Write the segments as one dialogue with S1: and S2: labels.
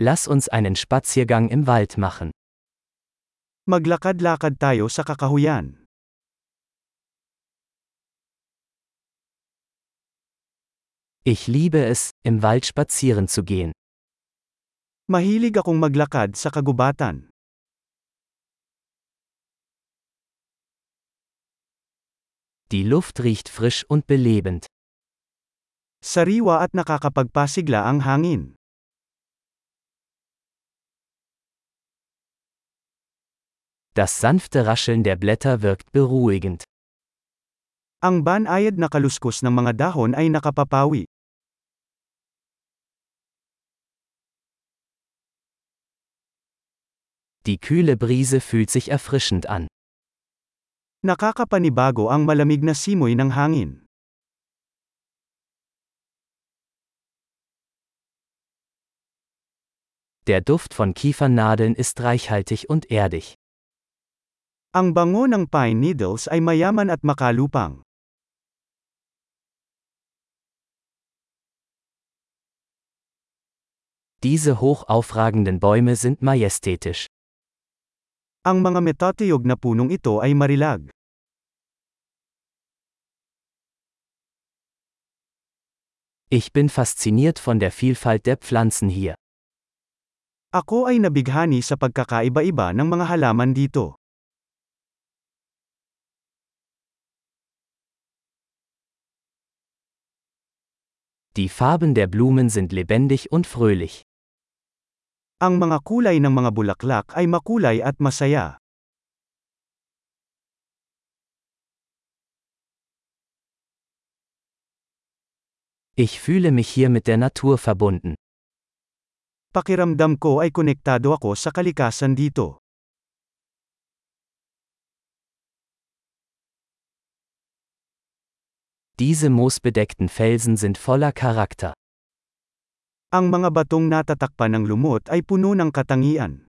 S1: Lass uns einen Spaziergang im Wald machen.
S2: Maglakad-lakad tayo sa kakahuyan.
S1: Ich liebe es, im Wald spazieren zu gehen.
S2: Mahilig akong maglakad sa kagubatan.
S1: Die Luft riecht frisch und belebend.
S2: Sariwa at nakakapagpasigla ang hangin.
S1: Das sanfte Rascheln der Blätter wirkt beruhigend.
S2: Ang banayad na kaluskos ng mga dahon ay nakapapawi.
S1: Die kühle Brise fühlt sich erfrischend an.
S2: Nakakapanibago ang malamig na simoy ng hangin.
S1: Der Duft von Kiefernadeln ist reichhaltig und erdig.
S2: Ang bango ng pine needles ay mayaman at makalupang.
S1: Diese hochaufragenden Bäume sind majestätisch.
S2: Ang mga metatiyog na punong ito ay marilag.
S1: Ich bin fasziniert von der Vielfalt der Pflanzen hier.
S2: Ako ay nabighani sa pagkakaiba-iba ng mga halaman dito.
S1: Die Farben der Blumen sind lebendig und fröhlich.
S2: Ang mga kulay ng mga bulaklak ay makulay at masaya.
S1: Ich fühle mich hier mit der Natur verbunden.
S2: Pakiramdam ko ay konektado ako sa kalikasan dito.
S1: Diese moosbedeckten Felsen sind voller Charakter.
S2: Ang mga batong natatakpan ng lumot ay puno ng katangian.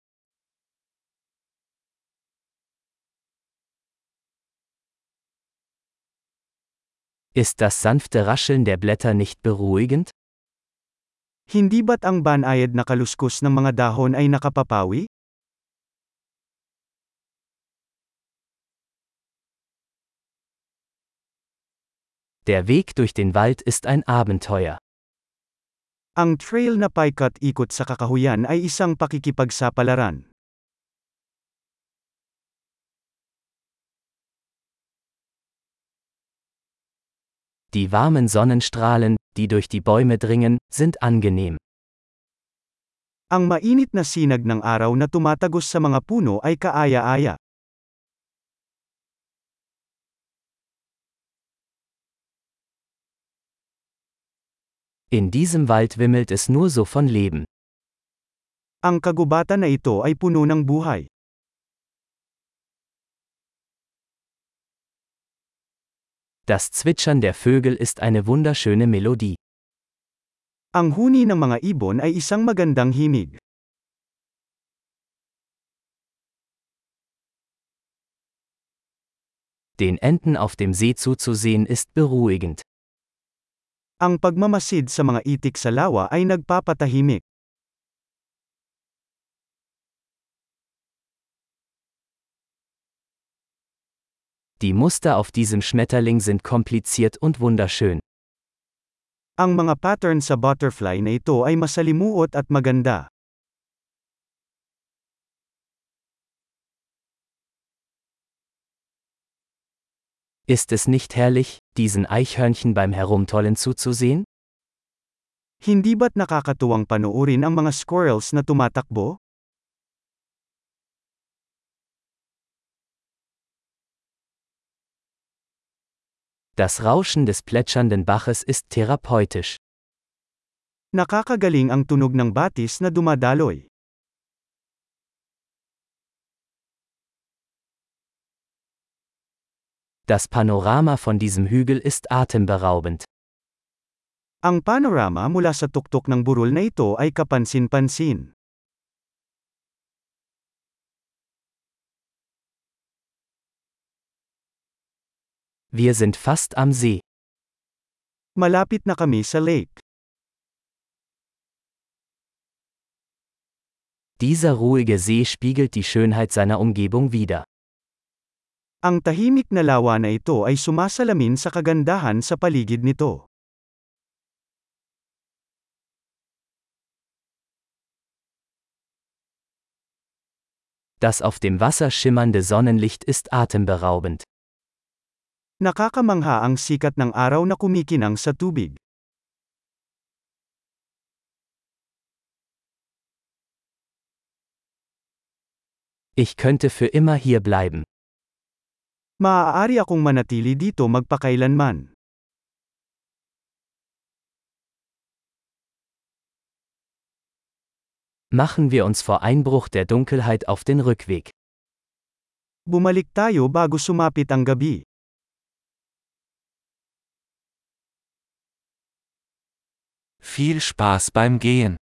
S1: Ist das sanfte Rascheln der Blätter nicht beruhigend?
S2: Hindi ba't ang banayad na kaluskos ng mga dahon ay nakapapawi?
S1: Der Weg durch den Wald ist ein Abenteuer.
S2: Ang trail na paikat-ikot sa kakahuyan ay isang pakikipagsapalaran.
S1: Die warmen Sonnenstrahlen, die durch die Bäume dringen, sind angenehm.
S2: Ang mainit na sinag ng araw na tumatagos sa mga puno ay kaaya-aya.
S1: In diesem Wald wimmelt es nur so von Leben.
S2: Ang kagubatan na ito ay puno ng buhay.
S1: Das Zwitschern der Vögel ist eine wunderschöne Melodie.
S2: Ang huni ng mga ibon ay isang magandang himig.
S1: Den Enten auf dem See zuzusehen ist beruhigend.
S2: Ang pagmamasid sa mga itik sa lawa ay nagpapatahimik.
S1: Die Muster auf diesem Schmetterling sind kompliziert und wunderschön.
S2: Ang mga pattern sa butterfly na ito ay masalimuot at maganda.
S1: Ist es nicht herrlich, diesen Eichhörnchen beim Herumtollen zuzusehen?
S2: Hindi ba't nakakatuwang panoorin ang mga squirrels na tumatakbo?
S1: Das Rauschen des plätschernden Baches ist therapeutisch.
S2: Nakakagaling ang tunog ng batis na dumadaloy.
S1: Das Panorama von diesem Hügel ist atemberaubend.
S2: Ang panorama mula sa tuktok ng burol na ito ay kapansin-pansin.
S1: Wir sind fast am See.
S2: Malapit na kami sa lake.
S1: Dieser ruhige See spiegelt die Schönheit seiner Umgebung wider.
S2: Ang tahimik na lawa na ito ay sumasalamin sa kagandahan sa paligid nito.
S1: Das auf dem Wasser schimmernde Sonnenlicht ist atemberaubend.
S2: Nakakamangha ang sikat ng araw na kumikinang sa tubig.
S1: Ich könnte für immer hier bleiben.
S2: Maaari akong manatili dito magpakailanman.
S1: Machen wir uns vor Einbruch der Dunkelheit auf den Rückweg.
S2: Bumalik tayo bago sumapit ang gabi.
S3: Viel Spaß beim Gehen.